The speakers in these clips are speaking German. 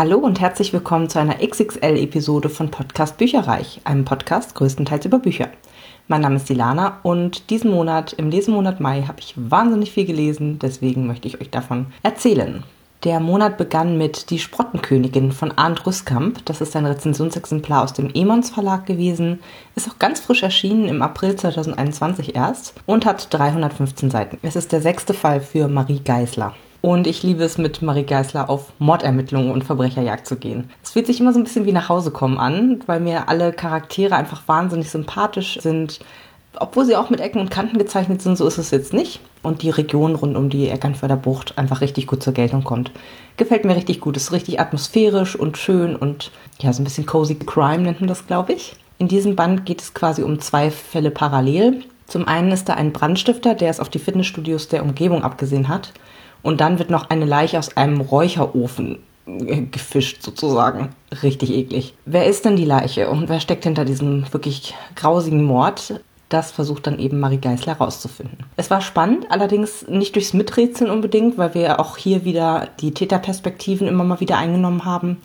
Hallo und herzlich willkommen zu einer XXL-Episode von Podcast Bücherreich, einem Podcast größtenteils über Bücher. Mein Name ist Dilana und diesen Monat, im Lesemonat Mai, habe ich wahnsinnig viel gelesen, deswegen möchte ich euch davon erzählen. Der Monat begann mit Die Sprottenkönigin von Arndt Rüskamp. Das ist ein Rezensionsexemplar aus dem Emons Verlag gewesen. Ist auch ganz frisch erschienen im April 2021 erst und hat 315 Seiten. Es ist der sechste Fall für Marie Geisler. Und ich liebe es, mit Marie Geisler auf Mordermittlungen und Verbrecherjagd zu gehen. Es fühlt sich immer so ein bisschen wie nach Hause kommen an, weil mir alle Charaktere einfach wahnsinnig sympathisch sind. Obwohl sie auch mit Ecken und Kanten gezeichnet sind, so ist es jetzt nicht. Und die Region rund um die Eckernförder Bucht einfach richtig gut zur Geltung kommt. Gefällt mir richtig gut. Ist richtig atmosphärisch und schön und ja, so ein bisschen cozy crime nennt man das, glaube ich. In diesem Band geht es quasi um zwei Fälle parallel. Zum einen ist da ein Brandstifter, der es auf die Fitnessstudios der Umgebung abgesehen hat und dann wird noch eine Leiche aus einem Räucherofen gefischt sozusagen. Richtig eklig. Wer ist denn die Leiche und wer steckt hinter diesem wirklich grausigen Mord? Das versucht dann eben Marie Geisler herauszufinden. Es war spannend, allerdings nicht durchs Miträtseln unbedingt, weil wir auch hier wieder die Täterperspektiven immer mal wieder eingenommen haben,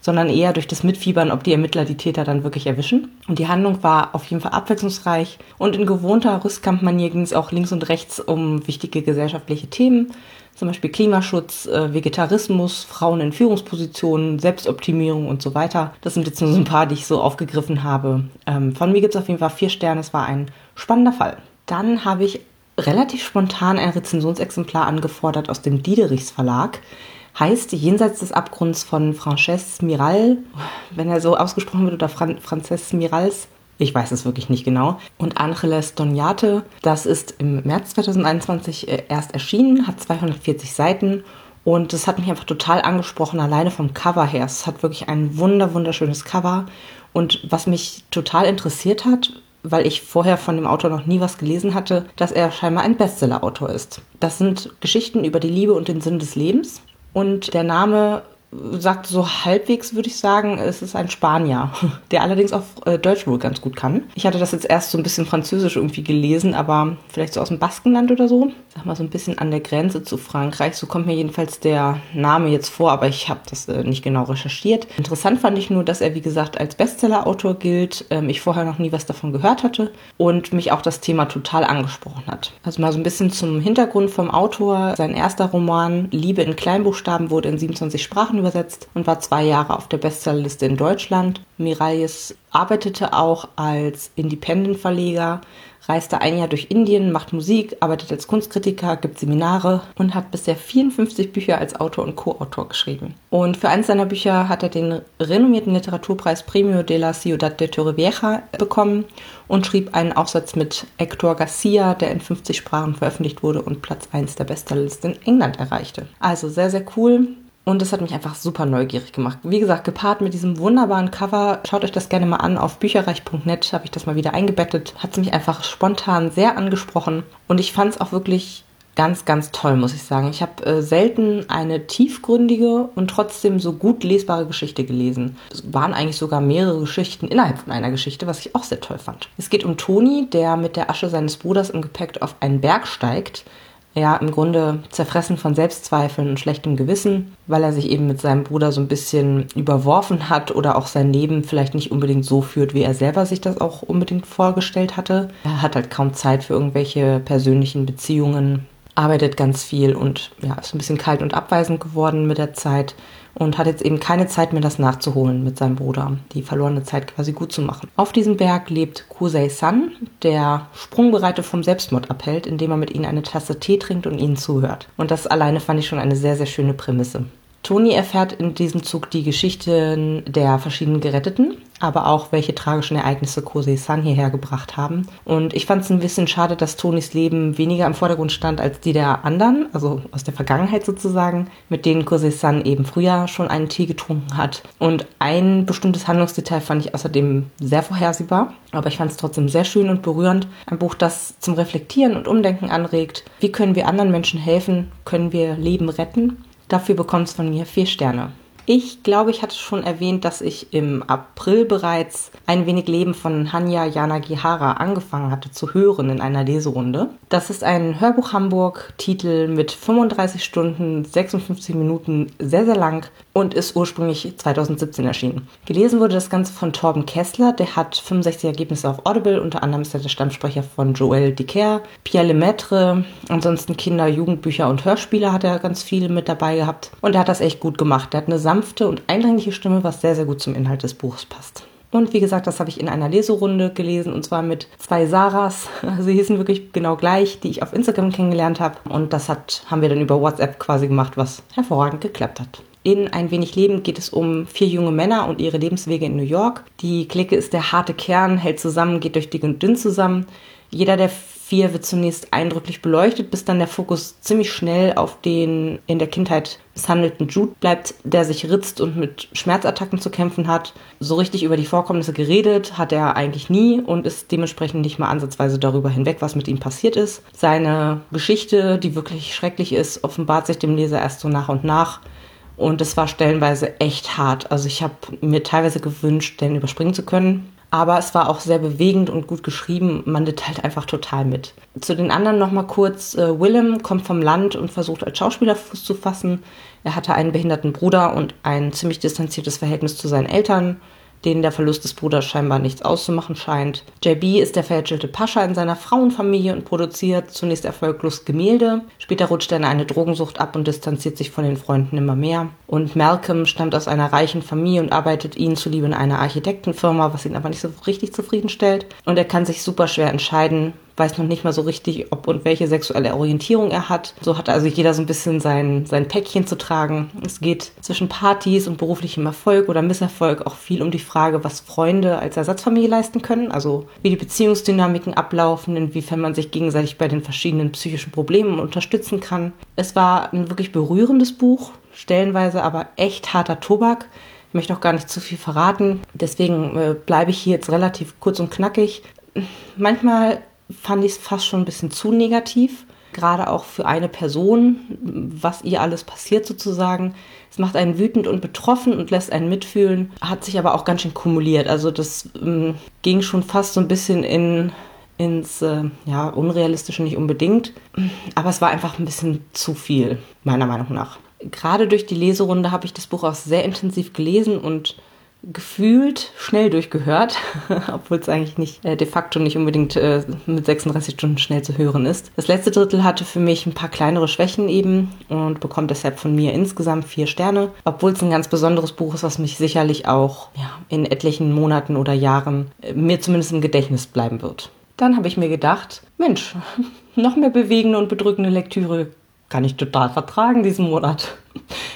sondern eher durch das Mitfiebern, ob die Ermittler die Täter dann wirklich erwischen. Und die Handlung war auf jeden Fall abwechslungsreich und in gewohnter Rüstkampfmanier ging es auch links und rechts um wichtige gesellschaftliche Themen zum Beispiel Klimaschutz, äh, Vegetarismus, Frauen in Führungspositionen, Selbstoptimierung und so weiter. Das sind jetzt nur so ein paar, die ich so aufgegriffen habe. Ähm, von mir gibt es auf jeden Fall vier Sterne. Es war ein spannender Fall. Dann habe ich relativ spontan ein Rezensionsexemplar angefordert aus dem Diederichs Verlag. Heißt Jenseits des Abgrunds von Frances Miral, wenn er so ausgesprochen wird, oder Fran Frances Mirals, ich weiß es wirklich nicht genau. Und Angeles Doniate, das ist im März 2021 äh, erst erschienen, hat 240 Seiten und das hat mich einfach total angesprochen, alleine vom Cover her. Es hat wirklich ein wunder, wunderschönes Cover. Und was mich total interessiert hat, weil ich vorher von dem Autor noch nie was gelesen hatte, dass er scheinbar ein Bestseller-Autor ist. Das sind Geschichten über die Liebe und den Sinn des Lebens. Und der Name sagt so halbwegs, würde ich sagen, es ist ein Spanier, der allerdings auch äh, Deutsch wohl ganz gut kann. Ich hatte das jetzt erst so ein bisschen französisch irgendwie gelesen, aber vielleicht so aus dem Baskenland oder so. Sag mal so ein bisschen an der Grenze zu Frankreich. So kommt mir jedenfalls der Name jetzt vor, aber ich habe das äh, nicht genau recherchiert. Interessant fand ich nur, dass er, wie gesagt, als Bestseller-Autor gilt. Ähm, ich vorher noch nie was davon gehört hatte und mich auch das Thema total angesprochen hat. Also mal so ein bisschen zum Hintergrund vom Autor. Sein erster Roman Liebe in Kleinbuchstaben wurde in 27 Sprachen übersetzt und war zwei Jahre auf der Bestsellerliste in Deutschland. Miralles arbeitete auch als Independent-Verleger, reiste ein Jahr durch Indien, macht Musik, arbeitet als Kunstkritiker, gibt Seminare und hat bisher 54 Bücher als Autor und Co-Autor geschrieben. Und für eines seiner Bücher hat er den renommierten Literaturpreis Premio de la Ciudad de Torrevieja bekommen und schrieb einen Aufsatz mit Hector Garcia, der in 50 Sprachen veröffentlicht wurde und Platz 1 der Bestsellerliste in England erreichte. Also sehr, sehr cool. Und das hat mich einfach super neugierig gemacht. Wie gesagt, gepaart mit diesem wunderbaren Cover. Schaut euch das gerne mal an. Auf bücherreich.net habe ich das mal wieder eingebettet. Hat es mich einfach spontan sehr angesprochen. Und ich fand es auch wirklich ganz, ganz toll, muss ich sagen. Ich habe äh, selten eine tiefgründige und trotzdem so gut lesbare Geschichte gelesen. Es waren eigentlich sogar mehrere Geschichten innerhalb von einer Geschichte, was ich auch sehr toll fand. Es geht um Toni, der mit der Asche seines Bruders im Gepäck auf einen Berg steigt ja, im Grunde zerfressen von Selbstzweifeln und schlechtem Gewissen, weil er sich eben mit seinem Bruder so ein bisschen überworfen hat oder auch sein Leben vielleicht nicht unbedingt so führt, wie er selber sich das auch unbedingt vorgestellt hatte. Er hat halt kaum Zeit für irgendwelche persönlichen Beziehungen, arbeitet ganz viel und ja, ist ein bisschen kalt und abweisend geworden mit der Zeit und hat jetzt eben keine Zeit mehr, das nachzuholen mit seinem Bruder, die verlorene Zeit quasi gut zu machen. Auf diesem Berg lebt Kusei-san, der Sprungbereite vom Selbstmord abhält, indem er mit ihnen eine Tasse Tee trinkt und ihnen zuhört. Und das alleine fand ich schon eine sehr, sehr schöne Prämisse. Toni erfährt in diesem Zug die Geschichten der verschiedenen Geretteten, aber auch welche tragischen Ereignisse Kosei-san hierher gebracht haben. Und ich fand es ein bisschen schade, dass Tonis Leben weniger im Vordergrund stand als die der anderen, also aus der Vergangenheit sozusagen, mit denen Kosei-san eben früher schon einen Tee getrunken hat. Und ein bestimmtes Handlungsdetail fand ich außerdem sehr vorhersehbar, aber ich fand es trotzdem sehr schön und berührend. Ein Buch, das zum Reflektieren und Umdenken anregt. Wie können wir anderen Menschen helfen? Können wir Leben retten? Dafür bekommt es von mir vier Sterne. Ich glaube, ich hatte schon erwähnt, dass ich im April bereits ein wenig Leben von Hanya Yanagihara angefangen hatte zu hören in einer Leserunde. Das ist ein Hörbuch Hamburg-Titel mit 35 Stunden, 56 Minuten, sehr, sehr lang und ist ursprünglich 2017 erschienen. Gelesen wurde das Ganze von Torben Kessler, der hat 65 Ergebnisse auf Audible, unter anderem ist er der Stammsprecher von Joël Dicker, Pierre Lemaitre, ansonsten Kinder-, Jugendbücher und Hörspiele hat er ganz viele mit dabei gehabt und er hat das echt gut gemacht. Er hat eine sanfte und eindringliche Stimme, was sehr, sehr gut zum Inhalt des Buches passt. Und wie gesagt, das habe ich in einer Leserunde gelesen und zwar mit zwei Sarahs. Sie hießen wirklich genau gleich, die ich auf Instagram kennengelernt habe. Und das hat, haben wir dann über WhatsApp quasi gemacht, was hervorragend geklappt hat. In Ein wenig Leben geht es um vier junge Männer und ihre Lebenswege in New York. Die Clique ist der harte Kern, hält zusammen, geht durch dick und dünn zusammen. Jeder der vier wird zunächst eindrücklich beleuchtet, bis dann der Fokus ziemlich schnell auf den in der Kindheit misshandelten Jude bleibt, der sich ritzt und mit Schmerzattacken zu kämpfen hat. So richtig über die Vorkommnisse geredet hat er eigentlich nie und ist dementsprechend nicht mal ansatzweise darüber hinweg, was mit ihm passiert ist. Seine Geschichte, die wirklich schrecklich ist, offenbart sich dem Leser erst so nach und nach. Und es war stellenweise echt hart. Also ich habe mir teilweise gewünscht, den überspringen zu können. Aber es war auch sehr bewegend und gut geschrieben. Man litt halt einfach total mit. Zu den anderen nochmal kurz. Äh, Willem kommt vom Land und versucht als Schauspieler Fuß zu fassen. Er hatte einen behinderten Bruder und ein ziemlich distanziertes Verhältnis zu seinen Eltern denen der Verlust des Bruders scheinbar nichts auszumachen scheint. JB ist der verhätschelte Pascha in seiner Frauenfamilie und produziert zunächst erfolglos Gemälde. Später rutscht er in eine Drogensucht ab und distanziert sich von den Freunden immer mehr. Und Malcolm stammt aus einer reichen Familie und arbeitet ihnen zuliebe in einer Architektenfirma, was ihn aber nicht so richtig zufriedenstellt. Und er kann sich super schwer entscheiden, weiß noch nicht mal so richtig, ob und welche sexuelle Orientierung er hat. So hat also jeder so ein bisschen sein, sein Päckchen zu tragen. Es geht zwischen Partys und beruflichem Erfolg oder Misserfolg auch viel um die Frage, was Freunde als Ersatzfamilie leisten können, also wie die Beziehungsdynamiken ablaufen, inwiefern man sich gegenseitig bei den verschiedenen psychischen Problemen unterstützen kann. Es war ein wirklich berührendes Buch, stellenweise aber echt harter Tobak. Ich möchte auch gar nicht zu viel verraten. Deswegen äh, bleibe ich hier jetzt relativ kurz und knackig. Manchmal fand ich es fast schon ein bisschen zu negativ, gerade auch für eine Person, was ihr alles passiert sozusagen. Es macht einen wütend und betroffen und lässt einen mitfühlen, hat sich aber auch ganz schön kumuliert. Also das ähm, ging schon fast so ein bisschen in ins äh, ja unrealistische nicht unbedingt, aber es war einfach ein bisschen zu viel meiner Meinung nach. Gerade durch die Leserunde habe ich das Buch auch sehr intensiv gelesen und gefühlt schnell durchgehört, obwohl es eigentlich nicht äh, de facto nicht unbedingt äh, mit 36 Stunden schnell zu hören ist. Das letzte Drittel hatte für mich ein paar kleinere Schwächen eben und bekommt deshalb von mir insgesamt vier Sterne, obwohl es ein ganz besonderes Buch ist, was mich sicherlich auch ja, in etlichen Monaten oder Jahren äh, mir zumindest im Gedächtnis bleiben wird. Dann habe ich mir gedacht, Mensch, noch mehr bewegende und bedrückende Lektüre kann ich total vertragen diesen Monat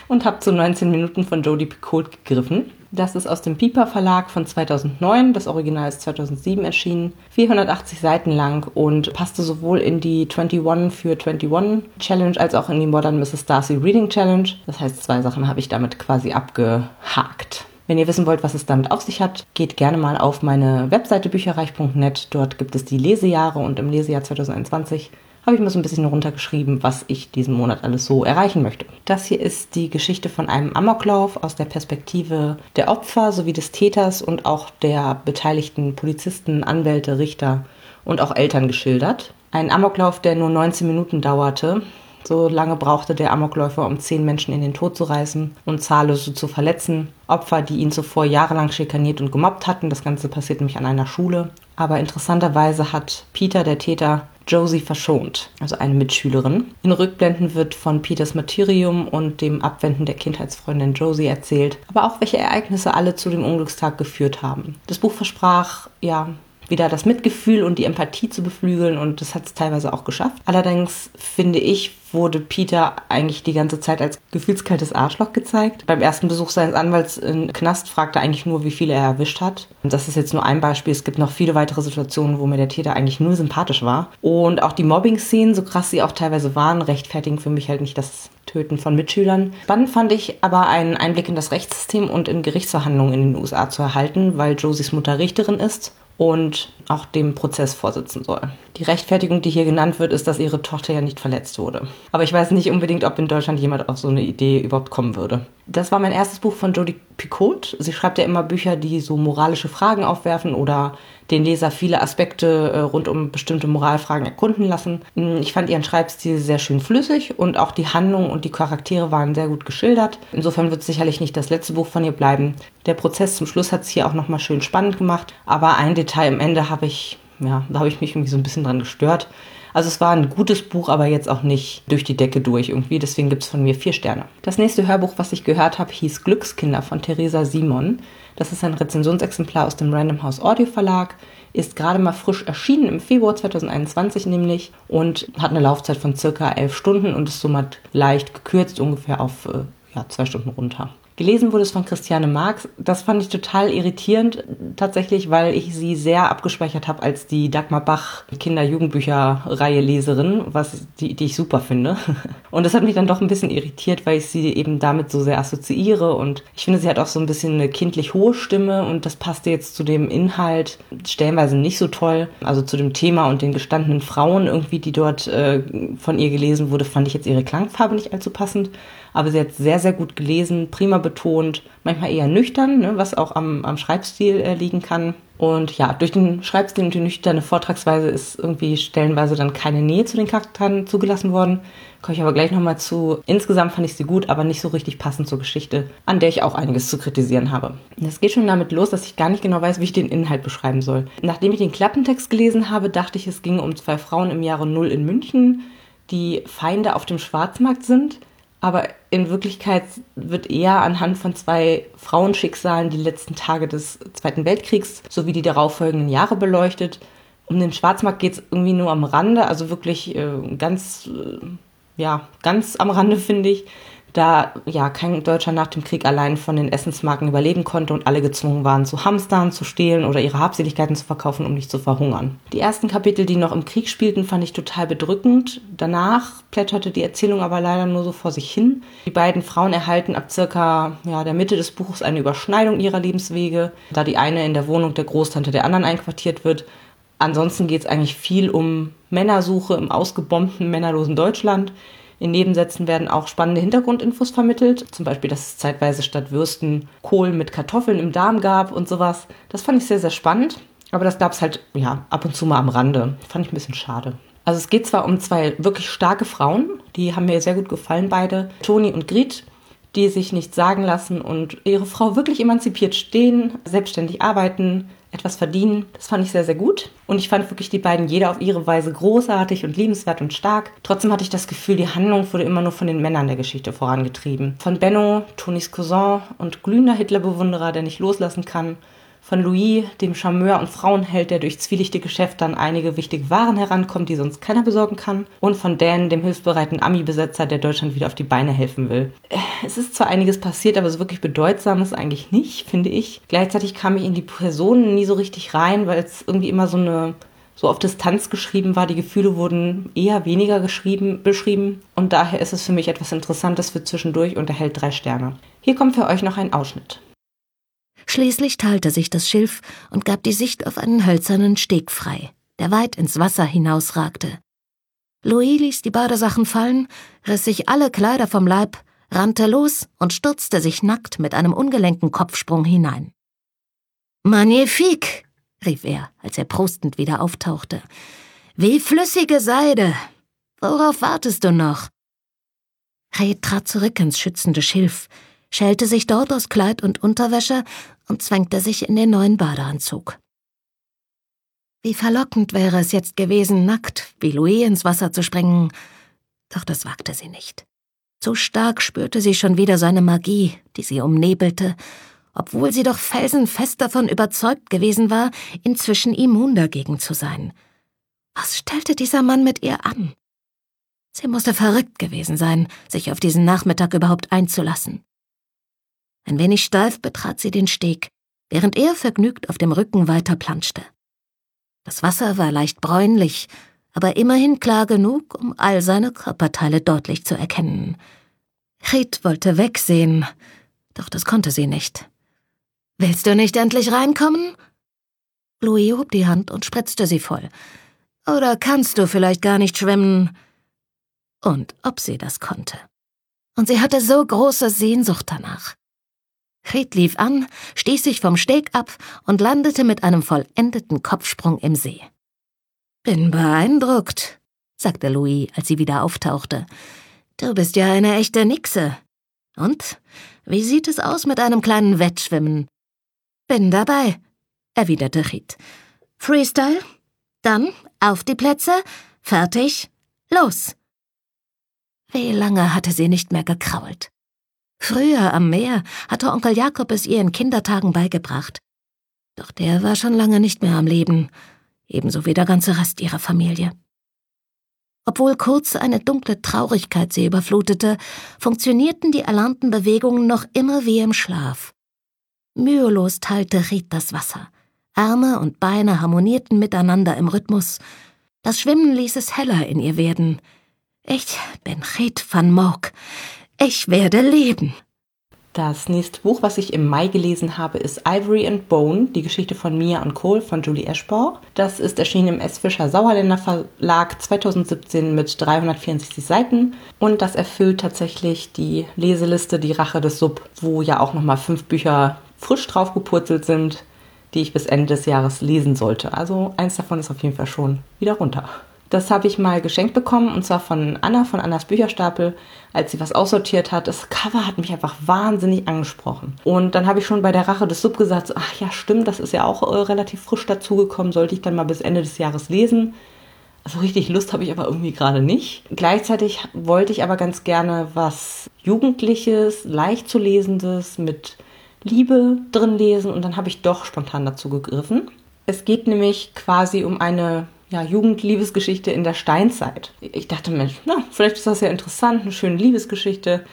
und habe zu 19 Minuten von Jodie Picoult gegriffen. Das ist aus dem Piper Verlag von 2009. Das Original ist 2007 erschienen. 480 Seiten lang und passte sowohl in die 21 für 21 Challenge als auch in die Modern Mrs. Darcy Reading Challenge. Das heißt, zwei Sachen habe ich damit quasi abgehakt. Wenn ihr wissen wollt, was es damit auf sich hat, geht gerne mal auf meine Webseite bücherreich.net. Dort gibt es die Lesejahre und im Lesejahr 2021 habe ich mir so ein bisschen runtergeschrieben, was ich diesen Monat alles so erreichen möchte. Das hier ist die Geschichte von einem Amoklauf aus der Perspektive der Opfer sowie des Täters und auch der beteiligten Polizisten, Anwälte, Richter und auch Eltern geschildert. Ein Amoklauf, der nur 19 Minuten dauerte. So lange brauchte der Amokläufer, um zehn Menschen in den Tod zu reißen und zahllose zu verletzen. Opfer, die ihn zuvor jahrelang schikaniert und gemobbt hatten. Das Ganze passiert nämlich an einer Schule. Aber interessanterweise hat Peter, der Täter, Josie verschont, also eine Mitschülerin. In Rückblenden wird von Peters Martyrium und dem Abwenden der Kindheitsfreundin Josie erzählt, aber auch welche Ereignisse alle zu dem Unglückstag geführt haben. Das Buch versprach, ja, wieder das Mitgefühl und die Empathie zu beflügeln und das hat es teilweise auch geschafft. Allerdings finde ich, wurde Peter eigentlich die ganze Zeit als gefühlskaltes Arschloch gezeigt. Beim ersten Besuch seines Anwalts in Knast fragte er eigentlich nur, wie viele er erwischt hat. Und das ist jetzt nur ein Beispiel. Es gibt noch viele weitere Situationen, wo mir der Täter eigentlich nur sympathisch war. Und auch die Mobbing-Szenen, so krass sie auch teilweise waren, rechtfertigen für mich halt nicht das Töten von Mitschülern. Spannend fand ich aber einen Einblick in das Rechtssystem und in Gerichtsverhandlungen in den USA zu erhalten, weil Josies Mutter Richterin ist und auch dem Prozess vorsitzen soll. Die Rechtfertigung, die hier genannt wird, ist, dass ihre Tochter ja nicht verletzt wurde. Aber ich weiß nicht unbedingt, ob in Deutschland jemand auf so eine Idee überhaupt kommen würde. Das war mein erstes Buch von Jodie Picot. Sie schreibt ja immer Bücher, die so moralische Fragen aufwerfen oder den Leser viele Aspekte äh, rund um bestimmte Moralfragen erkunden lassen. Hm, ich fand ihren Schreibstil sehr schön flüssig und auch die Handlung und die Charaktere waren sehr gut geschildert. Insofern wird es sicherlich nicht das letzte Buch von ihr bleiben. Der Prozess zum Schluss hat es hier auch nochmal schön spannend gemacht. Aber ein Detail am Ende habe ich, ja, da habe ich mich irgendwie so ein bisschen dran gestört. Also es war ein gutes Buch, aber jetzt auch nicht durch die Decke durch irgendwie. Deswegen gibt es von mir vier Sterne. Das nächste Hörbuch, was ich gehört habe, hieß Glückskinder von Theresa Simon. Das ist ein Rezensionsexemplar aus dem Random House Audio Verlag. Ist gerade mal frisch erschienen im Februar 2021 nämlich und hat eine Laufzeit von circa elf Stunden und ist somit leicht gekürzt, ungefähr auf äh, ja, zwei Stunden runter. Gelesen wurde es von Christiane Marx. Das fand ich total irritierend, tatsächlich, weil ich sie sehr abgespeichert habe als die Dagmar Bach Kinder-Jugendbücher-Reihe Leserin, was die, die ich super finde. Und das hat mich dann doch ein bisschen irritiert, weil ich sie eben damit so sehr assoziiere. Und ich finde, sie hat auch so ein bisschen eine kindlich hohe Stimme und das passte jetzt zu dem Inhalt stellenweise nicht so toll. Also zu dem Thema und den gestandenen Frauen irgendwie, die dort äh, von ihr gelesen wurde, fand ich jetzt ihre Klangfarbe nicht allzu passend aber sie hat sehr, sehr gut gelesen, prima betont, manchmal eher nüchtern, ne, was auch am, am Schreibstil äh, liegen kann. Und ja, durch den Schreibstil und die nüchterne Vortragsweise ist irgendwie stellenweise dann keine Nähe zu den Charakteren zugelassen worden. Komme ich aber gleich nochmal zu. Insgesamt fand ich sie gut, aber nicht so richtig passend zur Geschichte, an der ich auch einiges zu kritisieren habe. Das geht schon damit los, dass ich gar nicht genau weiß, wie ich den Inhalt beschreiben soll. Nachdem ich den Klappentext gelesen habe, dachte ich, es ginge um zwei Frauen im Jahre Null in München, die Feinde auf dem Schwarzmarkt sind aber in Wirklichkeit wird eher anhand von zwei Frauenschicksalen die letzten Tage des Zweiten Weltkriegs sowie die darauffolgenden Jahre beleuchtet. Um den Schwarzmarkt geht es irgendwie nur am Rande, also wirklich äh, ganz, äh, ja, ganz am Rande finde ich da ja kein Deutscher nach dem Krieg allein von den Essensmarken überleben konnte und alle gezwungen waren zu hamstern, zu stehlen oder ihre Habseligkeiten zu verkaufen, um nicht zu verhungern. Die ersten Kapitel, die noch im Krieg spielten, fand ich total bedrückend. Danach plätterte die Erzählung aber leider nur so vor sich hin. Die beiden Frauen erhalten ab circa ja, der Mitte des Buches eine Überschneidung ihrer Lebenswege, da die eine in der Wohnung der Großtante der anderen einquartiert wird. Ansonsten geht es eigentlich viel um Männersuche im ausgebombten, männerlosen Deutschland. In Nebensätzen werden auch spannende Hintergrundinfos vermittelt, zum Beispiel, dass es zeitweise statt Würsten Kohl mit Kartoffeln im Darm gab und sowas. Das fand ich sehr, sehr spannend, aber das gab es halt ja ab und zu mal am Rande. Fand ich ein bisschen schade. Also es geht zwar um zwei wirklich starke Frauen, die haben mir sehr gut gefallen, beide, Toni und Grit, die sich nichts sagen lassen und ihre Frau wirklich emanzipiert stehen, selbstständig arbeiten, etwas verdienen. Das fand ich sehr, sehr gut. Und ich fand wirklich die beiden jeder auf ihre Weise großartig und liebenswert und stark. Trotzdem hatte ich das Gefühl, die Handlung wurde immer nur von den Männern der Geschichte vorangetrieben. Von Benno, Tonis Cousin und glühender Hitlerbewunderer, der nicht loslassen kann, von Louis, dem Charmeur und Frauenheld, der durch zwielichte Geschäfte an einige wichtige Waren herankommt, die sonst keiner besorgen kann. Und von Dan, dem hilfsbereiten Ami-Besetzer, der Deutschland wieder auf die Beine helfen will. Es ist zwar einiges passiert, aber so wirklich bedeutsam ist eigentlich nicht, finde ich. Gleichzeitig kam ich in die Personen nie so richtig rein, weil es irgendwie immer so eine so auf Distanz geschrieben war. Die Gefühle wurden eher weniger geschrieben, beschrieben. Und daher ist es für mich etwas Interessantes für zwischendurch und erhält drei Sterne. Hier kommt für euch noch ein Ausschnitt. Schließlich teilte sich das Schilf und gab die Sicht auf einen hölzernen Steg frei, der weit ins Wasser hinausragte. Louis ließ die Badesachen fallen, riss sich alle Kleider vom Leib, rannte los und stürzte sich nackt mit einem ungelenken Kopfsprung hinein. Magnifique! rief er, als er prostend wieder auftauchte. Wie flüssige Seide! Worauf wartest du noch? Ray trat zurück ins schützende Schilf, schälte sich dort aus Kleid und Unterwäsche und zwängte sich in den neuen Badeanzug. Wie verlockend wäre es jetzt gewesen, nackt wie Louis ins Wasser zu springen, doch das wagte sie nicht. Zu stark spürte sie schon wieder seine Magie, die sie umnebelte, obwohl sie doch felsenfest davon überzeugt gewesen war, inzwischen immun dagegen zu sein. Was stellte dieser Mann mit ihr an? Sie musste verrückt gewesen sein, sich auf diesen Nachmittag überhaupt einzulassen. Ein wenig steif betrat sie den Steg, während er vergnügt auf dem Rücken weiter planschte. Das Wasser war leicht bräunlich, aber immerhin klar genug, um all seine Körperteile deutlich zu erkennen. Ried wollte wegsehen, doch das konnte sie nicht. Willst du nicht endlich reinkommen? Louis hob die Hand und spritzte sie voll. Oder kannst du vielleicht gar nicht schwimmen? Und ob sie das konnte. Und sie hatte so große Sehnsucht danach. Fred lief an, stieß sich vom Steg ab und landete mit einem vollendeten Kopfsprung im See. Bin beeindruckt, sagte Louis, als sie wieder auftauchte. Du bist ja eine echte Nixe. Und? Wie sieht es aus mit einem kleinen Wettschwimmen? Bin dabei, erwiderte Chit. Freestyle? Dann auf die Plätze, fertig, los. Wie lange hatte sie nicht mehr gekrault? Früher am Meer hatte Onkel Jakob es ihr in Kindertagen beigebracht. Doch der war schon lange nicht mehr am Leben, ebenso wie der ganze Rest ihrer Familie. Obwohl kurz eine dunkle Traurigkeit sie überflutete, funktionierten die erlernten Bewegungen noch immer wie im Schlaf. Mühelos teilte Ried das Wasser. Arme und Beine harmonierten miteinander im Rhythmus. Das Schwimmen ließ es heller in ihr werden. Ich bin Ried van Moog. Ich werde leben. Das nächste Buch, was ich im Mai gelesen habe, ist Ivory and Bone, die Geschichte von Mia und Cole von Julie Ashbaugh. Das ist erschienen im S. Fischer Sauerländer Verlag 2017 mit 364 Seiten und das erfüllt tatsächlich die Leseliste Die Rache des Sub, wo ja auch nochmal fünf Bücher frisch draufgepurzelt sind, die ich bis Ende des Jahres lesen sollte. Also eins davon ist auf jeden Fall schon wieder runter. Das habe ich mal geschenkt bekommen und zwar von Anna von Annas Bücherstapel, als sie was aussortiert hat. Das Cover hat mich einfach wahnsinnig angesprochen. Und dann habe ich schon bei der Rache des Sub gesagt, ach ja, stimmt, das ist ja auch äh, relativ frisch dazugekommen, sollte ich dann mal bis Ende des Jahres lesen. Also richtig Lust habe ich aber irgendwie gerade nicht. Gleichzeitig wollte ich aber ganz gerne was Jugendliches, leicht zu lesendes mit Liebe drin lesen und dann habe ich doch spontan dazu gegriffen. Es geht nämlich quasi um eine ja, Jugendliebesgeschichte in der Steinzeit. Ich dachte, Mensch, na, vielleicht ist das ja interessant, eine schöne Liebesgeschichte.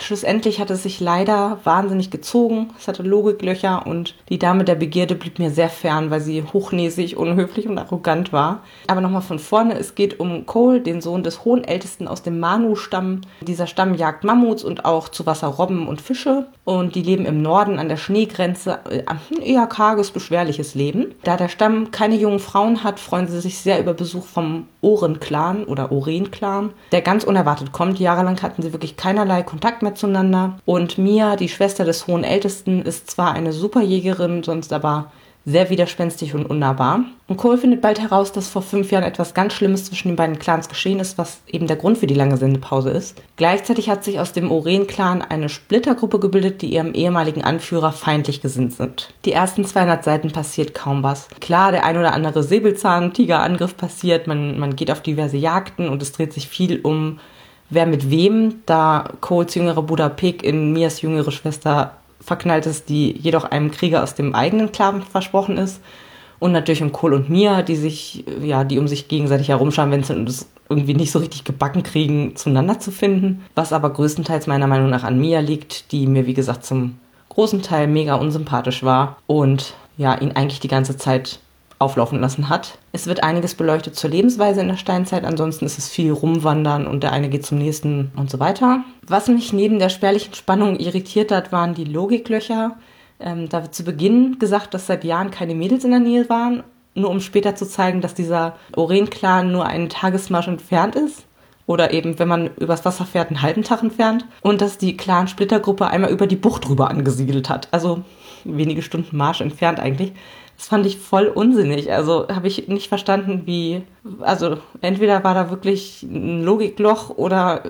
Schlussendlich hat es sich leider wahnsinnig gezogen. Es hatte Logiklöcher und die Dame der Begierde blieb mir sehr fern, weil sie hochnäsig, unhöflich und arrogant war. Aber nochmal von vorne, es geht um Cole, den Sohn des Hohenältesten aus dem Manu-Stamm. Dieser Stamm jagt Mammuts und auch zu Wasser Robben und Fische. Und die leben im Norden an der Schneegrenze. Äh, ein eher karges, beschwerliches Leben. Da der Stamm keine jungen Frauen hat, freuen sie sich sehr über Besuch vom Ohren-Clan oder Oren-Clan, der ganz unerwartet kommt. Jahrelang hatten sie wirklich keinerlei Kontakt Kontakt mehr zueinander. Und Mia, die Schwester des Hohen Ältesten, ist zwar eine Superjägerin, sonst aber sehr widerspenstig und unnahbar. Und Cole findet bald heraus, dass vor fünf Jahren etwas ganz Schlimmes zwischen den beiden Clans geschehen ist, was eben der Grund für die lange Sendepause ist. Gleichzeitig hat sich aus dem Oren-Clan eine Splittergruppe gebildet, die ihrem ehemaligen Anführer feindlich gesinnt sind. Die ersten 200 Seiten passiert kaum was. Klar, der ein oder andere Säbelzahn-Tigerangriff passiert, man, man geht auf diverse Jagden und es dreht sich viel um wer mit wem, da Coles jüngerer Bruder Pig in Mias jüngere Schwester verknallt ist, die jedoch einem Krieger aus dem eigenen Clan versprochen ist. Und natürlich um Cole und Mia, die sich, ja, die um sich gegenseitig herumscharwenzeln und es irgendwie nicht so richtig gebacken kriegen, zueinander zu finden. Was aber größtenteils meiner Meinung nach an Mia liegt, die mir, wie gesagt, zum großen Teil mega unsympathisch war und ja, ihn eigentlich die ganze Zeit auflaufen lassen hat. Es wird einiges beleuchtet zur Lebensweise in der Steinzeit, ansonsten ist es viel rumwandern und der eine geht zum nächsten und so weiter. Was mich neben der spärlichen Spannung irritiert hat, waren die Logiklöcher. Ähm, da wird zu Beginn gesagt, dass seit Jahren keine Mädels in der Nähe waren, nur um später zu zeigen, dass dieser Oren-Clan nur einen Tagesmarsch entfernt ist. Oder eben, wenn man übers Wasser fährt, einen halben Tag entfernt. Und dass die Clan-Splittergruppe einmal über die Bucht rüber angesiedelt hat. Also wenige Stunden Marsch entfernt eigentlich. Das fand ich voll unsinnig. Also habe ich nicht verstanden, wie. Also entweder war da wirklich ein Logikloch oder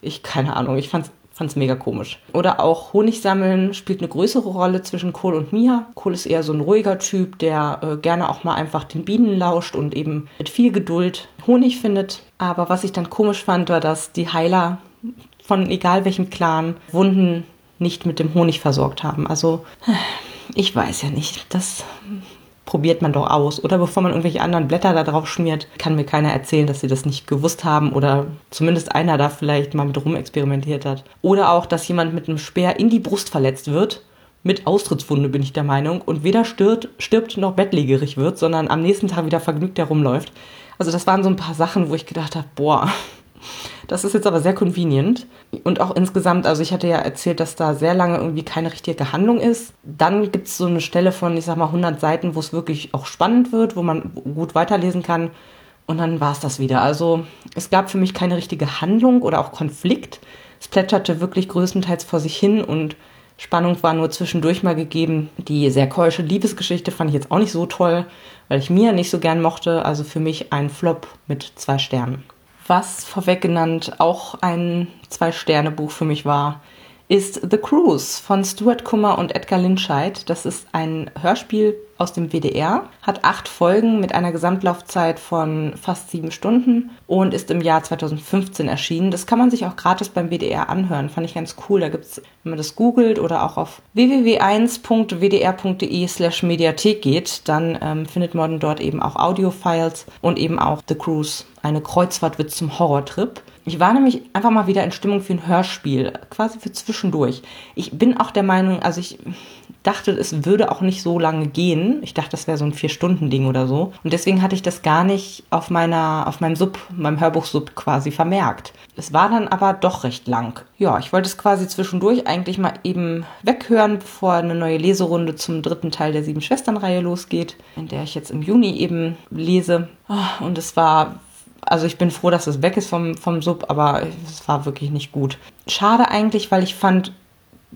ich keine Ahnung. Ich fand es mega komisch. Oder auch Honig sammeln spielt eine größere Rolle zwischen Kohl und Mia. Kohl ist eher so ein ruhiger Typ, der äh, gerne auch mal einfach den Bienen lauscht und eben mit viel Geduld Honig findet. Aber was ich dann komisch fand, war, dass die Heiler von egal welchem Clan Wunden nicht mit dem Honig versorgt haben. Also ich weiß ja nicht. Das probiert man doch aus. Oder bevor man irgendwelche anderen Blätter da drauf schmiert, kann mir keiner erzählen, dass sie das nicht gewusst haben oder zumindest einer da vielleicht mal mit rumexperimentiert hat. Oder auch, dass jemand mit einem Speer in die Brust verletzt wird. Mit Austrittswunde bin ich der Meinung und weder stirbt, stirbt noch bettlägerig wird, sondern am nächsten Tag wieder vergnügt herumläuft. Also das waren so ein paar Sachen, wo ich gedacht habe, boah, das ist jetzt aber sehr convenient. Und auch insgesamt, also ich hatte ja erzählt, dass da sehr lange irgendwie keine richtige Handlung ist. Dann gibt es so eine Stelle von, ich sag mal, 100 Seiten, wo es wirklich auch spannend wird, wo man gut weiterlesen kann. Und dann war es das wieder. Also es gab für mich keine richtige Handlung oder auch Konflikt, Es plätscherte wirklich größtenteils vor sich hin und Spannung war nur zwischendurch mal gegeben. Die sehr keusche Liebesgeschichte fand ich jetzt auch nicht so toll, weil ich mir nicht so gern mochte. Also für mich ein Flop mit zwei Sternen. Was vorweg genannt auch ein Zwei-Sterne-Buch für mich war, ist The Cruise von Stuart Kummer und Edgar Linscheid. Das ist ein Hörspiel aus dem WDR, hat acht Folgen mit einer Gesamtlaufzeit von fast sieben Stunden und ist im Jahr 2015 erschienen. Das kann man sich auch gratis beim WDR anhören, fand ich ganz cool. Da gibt es, wenn man das googelt oder auch auf www.1.wdr.de slash Mediathek geht, dann ähm, findet man dort eben auch Audiofiles und eben auch The Cruise, eine Kreuzfahrtwitz zum Horrortrip. Ich war nämlich einfach mal wieder in Stimmung für ein Hörspiel, quasi für zwischendurch. Ich bin auch der Meinung, also ich dachte, es würde auch nicht so lange gehen. Ich dachte, das wäre so ein Vier-Stunden-Ding oder so. Und deswegen hatte ich das gar nicht auf meiner, auf meinem Sub, meinem Hörbuch-Sub quasi vermerkt. Es war dann aber doch recht lang. Ja, ich wollte es quasi zwischendurch eigentlich mal eben weghören, bevor eine neue Leserunde zum dritten Teil der Sieben Schwestern-Reihe losgeht, in der ich jetzt im Juni eben lese. Und es war also ich bin froh, dass es weg ist vom, vom Sub, aber es war wirklich nicht gut. Schade eigentlich, weil ich fand,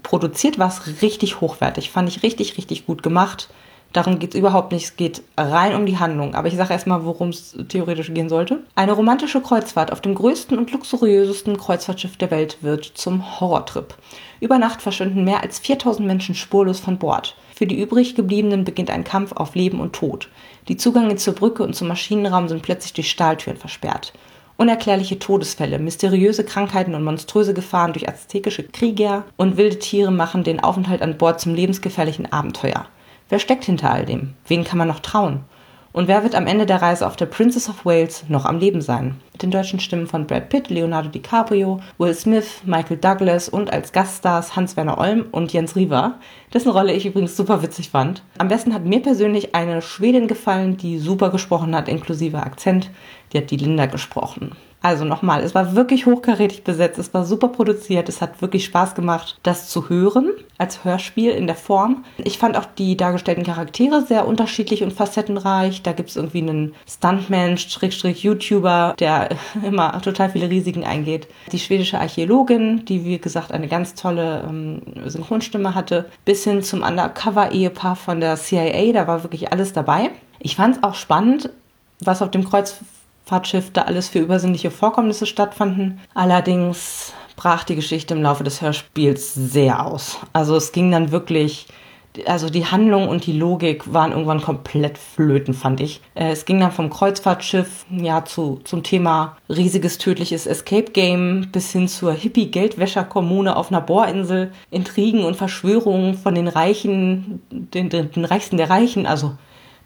produziert war es richtig hochwertig. Fand ich richtig, richtig gut gemacht. Darum geht es überhaupt nicht. Es geht rein um die Handlung. Aber ich sage erstmal, worum es theoretisch gehen sollte. Eine romantische Kreuzfahrt auf dem größten und luxuriösesten Kreuzfahrtschiff der Welt wird zum Horrortrip. Über Nacht verschwinden mehr als 4000 Menschen spurlos von Bord. Für die übrig gebliebenen beginnt ein Kampf auf Leben und Tod. Die Zugänge zur Brücke und zum Maschinenraum sind plötzlich durch Stahltüren versperrt. Unerklärliche Todesfälle, mysteriöse Krankheiten und monströse Gefahren durch aztekische Krieger und wilde Tiere machen den Aufenthalt an Bord zum lebensgefährlichen Abenteuer. Wer steckt hinter all dem? Wen kann man noch trauen? Und wer wird am Ende der Reise auf der Princess of Wales noch am Leben sein? Mit den deutschen Stimmen von Brad Pitt, Leonardo DiCaprio, Will Smith, Michael Douglas und als Gaststars Hans-Werner Olm und Jens Riva, dessen Rolle ich übrigens super witzig fand. Am besten hat mir persönlich eine Schwedin gefallen, die super gesprochen hat, inklusive Akzent. Die hat die Linda gesprochen. Also nochmal, es war wirklich hochkarätig besetzt, es war super produziert, es hat wirklich Spaß gemacht, das zu hören als Hörspiel in der Form. Ich fand auch die dargestellten Charaktere sehr unterschiedlich und facettenreich. Da gibt es irgendwie einen Stuntman, Schrägstrich YouTuber, der immer total viele Risiken eingeht. Die schwedische Archäologin, die wie gesagt eine ganz tolle ähm, Synchronstimme hatte, bis hin zum Undercover-Ehepaar von der CIA, da war wirklich alles dabei. Ich fand es auch spannend, was auf dem Kreuz Fahrtschiff da alles für übersinnliche Vorkommnisse stattfanden. Allerdings brach die Geschichte im Laufe des Hörspiels sehr aus. Also es ging dann wirklich, also die Handlung und die Logik waren irgendwann komplett flöten, fand ich. Äh, es ging dann vom Kreuzfahrtschiff ja zu, zum Thema riesiges tödliches Escape Game bis hin zur Hippie-Geldwäscher-Kommune auf einer Bohrinsel, Intrigen und Verschwörungen von den Reichen, den, den, den Reichsten der Reichen, also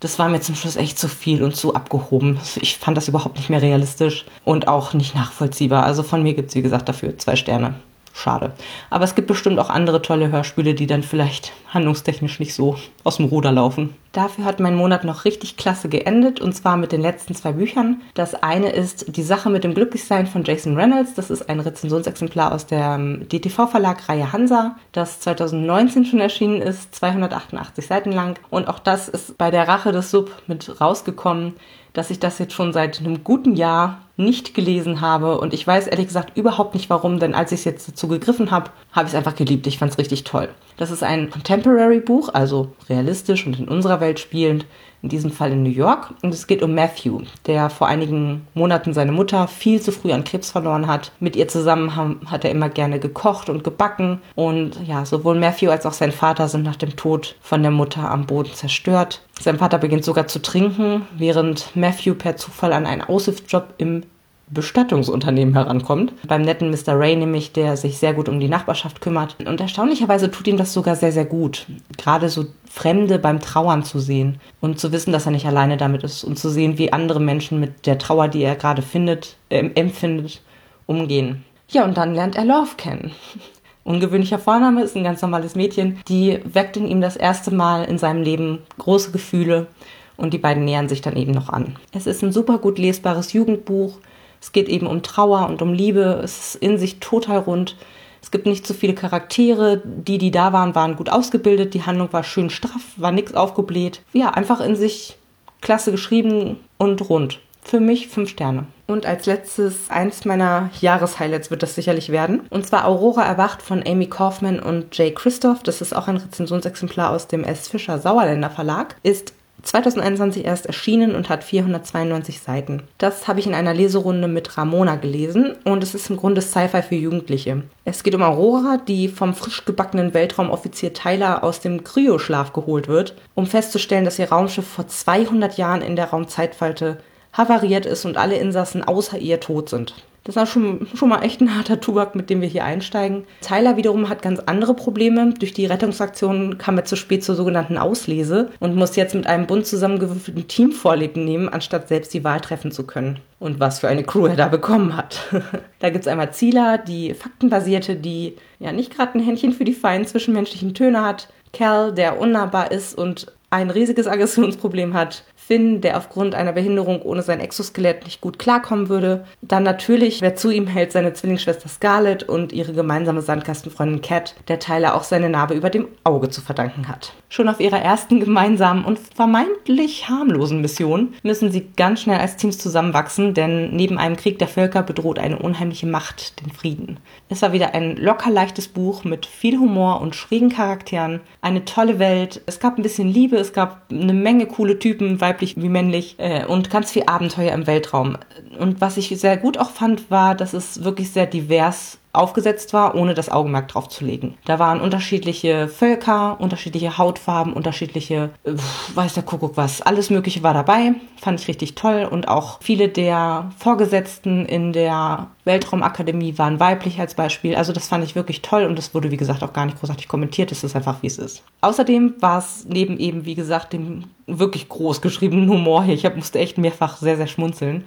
das war mir zum Schluss echt zu viel und zu abgehoben. Ich fand das überhaupt nicht mehr realistisch und auch nicht nachvollziehbar. Also von mir gibt es, wie gesagt, dafür zwei Sterne. Schade. Aber es gibt bestimmt auch andere tolle Hörspiele, die dann vielleicht handlungstechnisch nicht so aus dem Ruder laufen. Dafür hat mein Monat noch richtig klasse geendet und zwar mit den letzten zwei Büchern. Das eine ist Die Sache mit dem Glücklichsein von Jason Reynolds. Das ist ein Rezensionsexemplar aus der ähm, DTV-Verlag Reihe Hansa, das 2019 schon erschienen ist, 288 Seiten lang. Und auch das ist bei der Rache des Sub mit rausgekommen dass ich das jetzt schon seit einem guten Jahr nicht gelesen habe und ich weiß ehrlich gesagt überhaupt nicht warum, denn als ich es jetzt dazu gegriffen habe, habe ich es einfach geliebt. Ich fand es richtig toll. Das ist ein Contemporary Buch, also realistisch und in unserer Welt spielend in diesem Fall in New York. Und es geht um Matthew, der vor einigen Monaten seine Mutter viel zu früh an Krebs verloren hat. Mit ihr zusammen haben, hat er immer gerne gekocht und gebacken. Und ja, sowohl Matthew als auch sein Vater sind nach dem Tod von der Mutter am Boden zerstört. Sein Vater beginnt sogar zu trinken, während Matthew per Zufall an einen Aushilfsjob im Bestattungsunternehmen herankommt. Beim netten Mr. Ray nämlich, der sich sehr gut um die Nachbarschaft kümmert. Und erstaunlicherweise tut ihm das sogar sehr, sehr gut. Gerade so Fremde beim Trauern zu sehen und zu wissen, dass er nicht alleine damit ist und zu sehen, wie andere Menschen mit der Trauer, die er gerade findet, äh, empfindet, umgehen. Ja, und dann lernt er Love kennen. Ungewöhnlicher Vorname ist ein ganz normales Mädchen. Die weckt in ihm das erste Mal in seinem Leben große Gefühle und die beiden nähern sich dann eben noch an. Es ist ein super gut lesbares Jugendbuch es geht eben um Trauer und um Liebe. Es ist in sich total rund. Es gibt nicht so viele Charaktere. Die, die da waren, waren gut ausgebildet. Die Handlung war schön straff, war nichts aufgebläht. Ja, einfach in sich klasse geschrieben und rund. Für mich fünf Sterne. Und als letztes, eins meiner Jahreshighlights wird das sicherlich werden. Und zwar Aurora erwacht von Amy Kaufman und Jay Christoph. Das ist auch ein Rezensionsexemplar aus dem S. Fischer Sauerländer Verlag. Ist 2021 erst erschienen und hat 492 Seiten. Das habe ich in einer Leserunde mit Ramona gelesen und es ist im Grunde Sci-Fi für Jugendliche. Es geht um Aurora, die vom frisch gebackenen Weltraumoffizier Tyler aus dem Kryoschlaf geholt wird, um festzustellen, dass ihr Raumschiff vor 200 Jahren in der Raumzeitfalte havariert ist und alle Insassen außer ihr tot sind. Das war schon, schon mal echt ein harter Tubak, mit dem wir hier einsteigen. Tyler wiederum hat ganz andere Probleme. Durch die Rettungsaktion kam er zu spät zur sogenannten Auslese und muss jetzt mit einem bunt zusammengewürfelten Team Vorleben nehmen, anstatt selbst die Wahl treffen zu können. Und was für eine Crew er da bekommen hat. da gibt es einmal Zila, die faktenbasierte, die ja nicht gerade ein Händchen für die feinen zwischenmenschlichen Töne hat. Cal, der unnahbar ist und ein riesiges Aggressionsproblem hat. Finn, der aufgrund einer Behinderung ohne sein Exoskelett nicht gut klarkommen würde. Dann natürlich, wer zu ihm hält, seine Zwillingsschwester Scarlett und ihre gemeinsame Sandkastenfreundin Cat, der Tyler auch seine Narbe über dem Auge zu verdanken hat. Schon auf ihrer ersten gemeinsamen und vermeintlich harmlosen Mission müssen sie ganz schnell als Teams zusammenwachsen, denn neben einem Krieg der Völker bedroht eine unheimliche Macht den Frieden. Es war wieder ein locker leichtes Buch mit viel Humor und schrägen Charakteren, eine tolle Welt, es gab ein bisschen Liebe, es gab eine Menge coole Typen, weibliche weiblich wie männlich äh, und ganz viel Abenteuer im Weltraum. Und was ich sehr gut auch fand, war, dass es wirklich sehr divers aufgesetzt war, ohne das Augenmerk drauf zu legen. Da waren unterschiedliche Völker, unterschiedliche Hautfarben, unterschiedliche, äh, weiß der Kuckuck was, alles Mögliche war dabei. Fand ich richtig toll und auch viele der Vorgesetzten in der Weltraumakademie waren weiblich als Beispiel. Also das fand ich wirklich toll und das wurde, wie gesagt, auch gar nicht großartig kommentiert. Das ist einfach, wie es ist. Außerdem war es neben eben, wie gesagt, dem wirklich groß geschriebenen Humor hier. Ich musste echt mehrfach sehr, sehr schmunzeln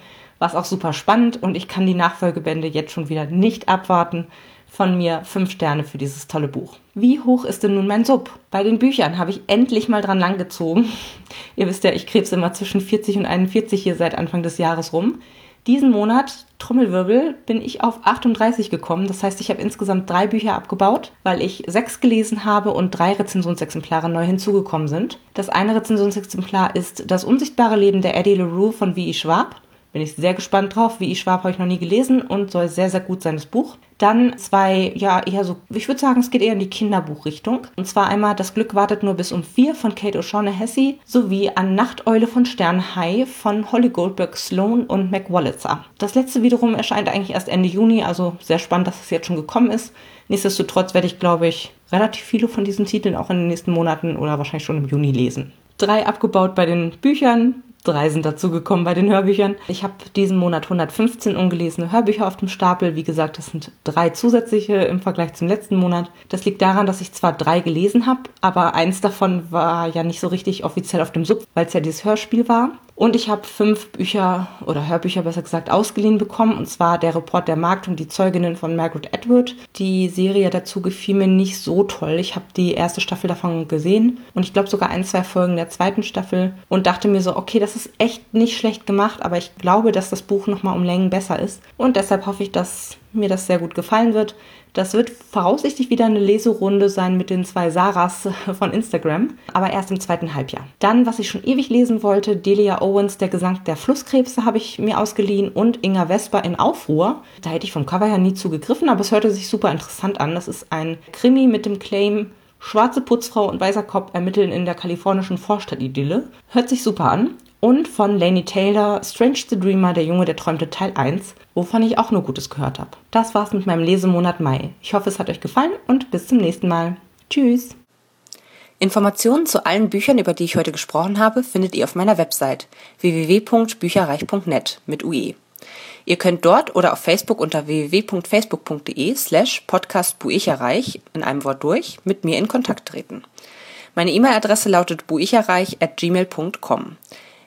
es auch super spannend und ich kann die Nachfolgebände jetzt schon wieder nicht abwarten. Von mir fünf Sterne für dieses tolle Buch. Wie hoch ist denn nun mein Sub? Bei den Büchern habe ich endlich mal dran langgezogen. Ihr wisst ja, ich krebs immer zwischen 40 und 41 hier seit Anfang des Jahres rum. Diesen Monat, Trommelwirbel, bin ich auf 38 gekommen. Das heißt, ich habe insgesamt drei Bücher abgebaut, weil ich sechs gelesen habe und drei Rezensionsexemplare neu hinzugekommen sind. Das eine Rezensionsexemplar ist Das unsichtbare Leben der Eddie LaRue von V.E. Schwab. Bin ich sehr gespannt drauf. Wie ich Schwab habe ich noch nie gelesen und soll sehr, sehr gut sein, das Buch. Dann zwei, ja, eher so, ich würde sagen, es geht eher in die Kinderbuchrichtung. Und zwar einmal Das Glück wartet nur bis um vier von Kate O'Shaughnessy sowie An Nachteule von Sternhai von Holly Goldberg Sloan und Mac Wallitzer. Das letzte wiederum erscheint eigentlich erst Ende Juni, also sehr spannend, dass es jetzt schon gekommen ist. Nichtsdestotrotz werde ich, glaube ich, relativ viele von diesen Titeln auch in den nächsten Monaten oder wahrscheinlich schon im Juni lesen. Drei abgebaut bei den Büchern, drei sind dazugekommen bei den Hörbüchern. Ich habe diesen Monat 115 ungelesene Hörbücher auf dem Stapel. Wie gesagt, das sind drei zusätzliche im Vergleich zum letzten Monat. Das liegt daran, dass ich zwar drei gelesen habe, aber eins davon war ja nicht so richtig offiziell auf dem Sub, weil es ja dieses Hörspiel war. Und ich habe fünf Bücher oder Hörbücher besser gesagt ausgeliehen bekommen. Und zwar der Report der Markt und die Zeuginnen von Margaret Edward. Die Serie dazu gefiel mir nicht so toll. Ich habe die erste Staffel davon gesehen und ich glaube sogar ein, zwei Folgen der zweiten Staffel und dachte mir so, okay, das ist echt nicht schlecht gemacht, aber ich glaube, dass das Buch nochmal um Längen besser ist. Und deshalb hoffe ich, dass mir das sehr gut gefallen wird. Das wird voraussichtlich wieder eine Leserunde sein mit den zwei Sarahs von Instagram, aber erst im zweiten Halbjahr. Dann, was ich schon ewig lesen wollte, Delia Owens, der Gesang der Flusskrebse, habe ich mir ausgeliehen und Inga Vesper in Aufruhr. Da hätte ich vom Cover her nie zugegriffen, aber es hörte sich super interessant an. Das ist ein Krimi mit dem Claim Schwarze Putzfrau und weißer Kopf ermitteln in der kalifornischen Vorstadtidylle. Hört sich super an und von Lainey Taylor Strange the Dreamer, der Junge, der träumte Teil 1, wovon ich auch nur Gutes gehört habe. Das war's mit meinem Lesemonat Mai. Ich hoffe, es hat euch gefallen und bis zum nächsten Mal. Tschüss! Informationen zu allen Büchern, über die ich heute gesprochen habe, findet ihr auf meiner Website www.bücherreich.net mit UE. Ihr könnt dort oder auf Facebook unter www.facebook.de slash podcastbuicherreich in einem Wort durch mit mir in Kontakt treten. Meine E-Mail-Adresse lautet buicherreich at gmail.com.